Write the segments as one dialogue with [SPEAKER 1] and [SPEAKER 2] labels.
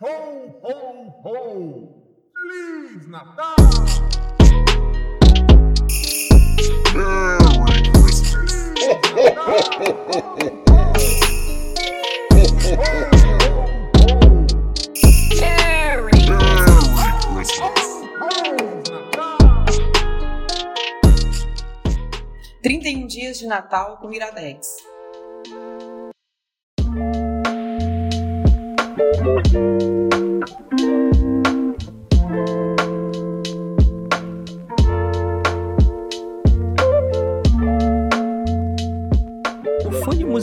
[SPEAKER 1] Ho, ho, ho! Feliz Natal!
[SPEAKER 2] Merry Christmas.
[SPEAKER 3] Merry
[SPEAKER 2] Merry Christmas.
[SPEAKER 1] Feliz Natal!
[SPEAKER 3] 31 dias de Natal com Iradex.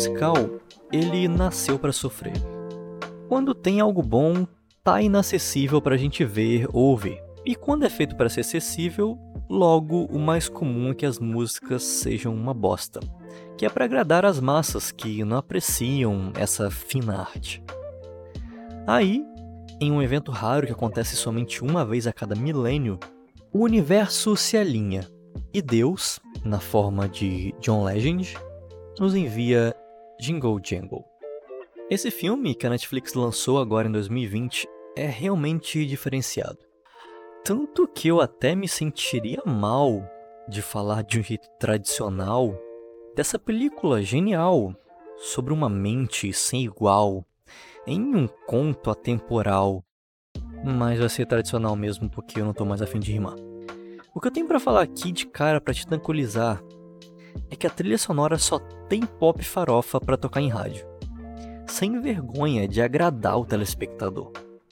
[SPEAKER 4] Musical, ele nasceu pra sofrer. Quando tem algo bom, tá inacessível pra gente ver ou ouvir. E quando é feito pra ser acessível, logo o mais comum é que as músicas sejam uma bosta, que é pra agradar as massas que não apreciam essa fina arte. Aí, em um evento raro que acontece somente uma vez a cada milênio, o universo se alinha e Deus, na forma de John Legend, nos envia Jingle Jangle. Esse filme que a Netflix lançou agora em 2020 é realmente diferenciado. Tanto que eu até me sentiria mal de falar de um jeito tradicional dessa película genial sobre uma mente sem igual em um conto atemporal. Mas vai ser tradicional mesmo porque eu não tô mais afim de rimar. O que eu tenho pra falar aqui de cara pra te tranquilizar é que a trilha sonora só tem pop farofa pra tocar em rádio. Sem vergonha de agradar o telespectador.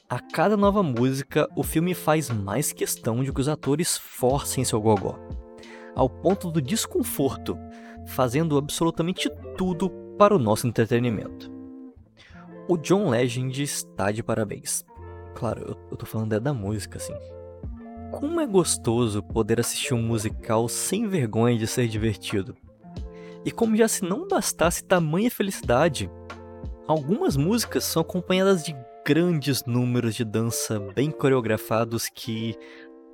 [SPEAKER 4] A cada nova música, o filme faz mais questão de que os atores forcem seu gogó, ao ponto do desconforto, fazendo absolutamente tudo para o nosso entretenimento. O John Legend está de parabéns. Claro, eu tô falando é da música, assim. Como é gostoso poder assistir um musical sem vergonha de ser divertido. E como já se não bastasse tamanha felicidade, algumas músicas são acompanhadas de grandes números de dança bem coreografados que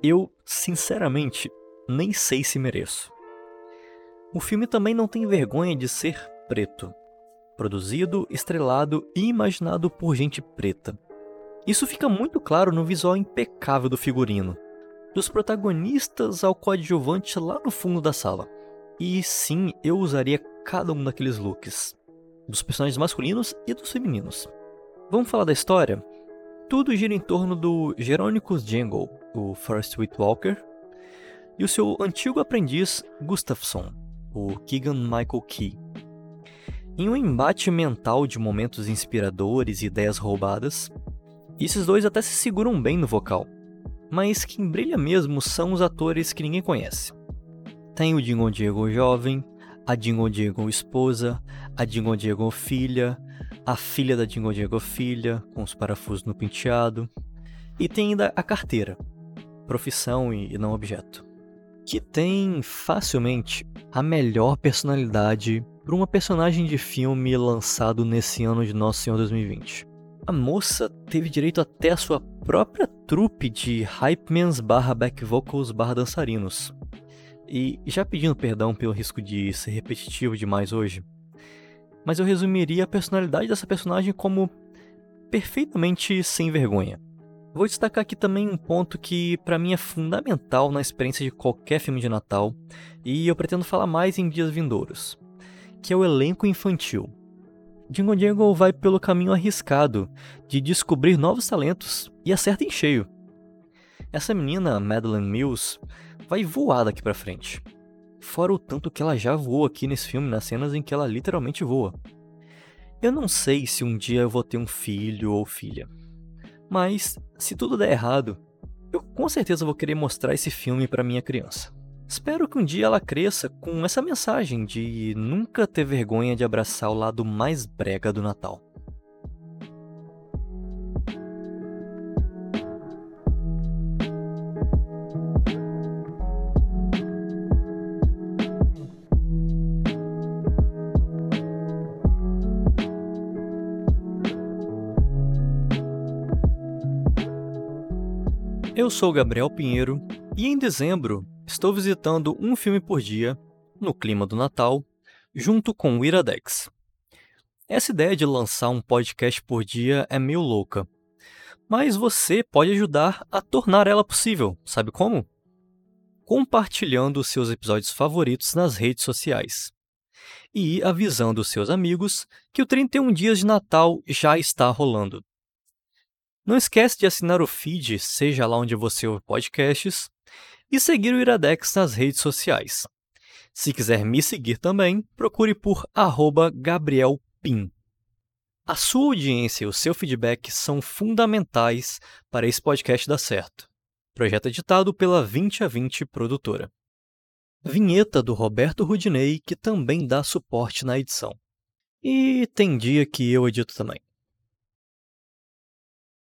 [SPEAKER 4] eu, sinceramente, nem sei se mereço. O filme também não tem vergonha de ser preto. Produzido, estrelado e imaginado por gente preta. Isso fica muito claro no visual impecável do figurino, dos protagonistas ao coadjuvante lá no fundo da sala. E sim, eu usaria cada um daqueles looks, dos personagens masculinos e dos femininos. Vamos falar da história? Tudo gira em torno do Jerônicos Jangle, o Forrest Whitaker, e o seu antigo aprendiz Gustafsson, o Keegan Michael Key. Em um embate mental de momentos inspiradores e ideias roubadas, esses dois até se seguram bem no vocal, mas quem brilha mesmo são os atores que ninguém conhece. Tem o Dingo Diego jovem, a Dingo Diego esposa, a Dingo Diego filha, a filha da Dingo Diego filha, com os parafusos no penteado, e tem ainda a carteira, profissão e não objeto, que tem facilmente a melhor personalidade para uma personagem de filme lançado nesse ano de Nosso Senhor 2020. A moça teve direito até a sua própria trupe de hypemans barra back vocals barra dançarinos. E já pedindo perdão pelo risco de ser repetitivo demais hoje, mas eu resumiria a personalidade dessa personagem como perfeitamente sem vergonha. Vou destacar aqui também um ponto que para mim é fundamental na experiência de qualquer filme de Natal, e eu pretendo falar mais em dias vindouros, que é o elenco infantil. Jingle Jangle vai pelo caminho arriscado de descobrir novos talentos e acerta em cheio. Essa menina, Madeline Mills, vai voar daqui pra frente. Fora o tanto que ela já voou aqui nesse filme, nas cenas em que ela literalmente voa. Eu não sei se um dia eu vou ter um filho ou filha. Mas, se tudo der errado, eu com certeza vou querer mostrar esse filme para minha criança. Espero que um dia ela cresça com essa mensagem de nunca ter vergonha de abraçar o lado mais brega do Natal. Eu sou Gabriel Pinheiro e em dezembro estou visitando um filme por dia, no clima do Natal, junto com o Iradex. Essa ideia de lançar um podcast por dia é meio louca, Mas você pode ajudar a tornar ela possível, sabe como? Compartilhando seus episódios favoritos nas redes sociais e avisando seus amigos que o 31 Dias de Natal já está rolando. Não esquece de assinar o feed, seja lá onde você ouve podcasts, e seguir o Iradex nas redes sociais. Se quiser me seguir também, procure por @gabrielpin. A sua audiência e o seu feedback são fundamentais para esse podcast dar certo. Projeto editado pela 20 a 20 produtora. Vinheta do Roberto Rudinei, que também dá suporte na edição. E tem dia que eu edito também.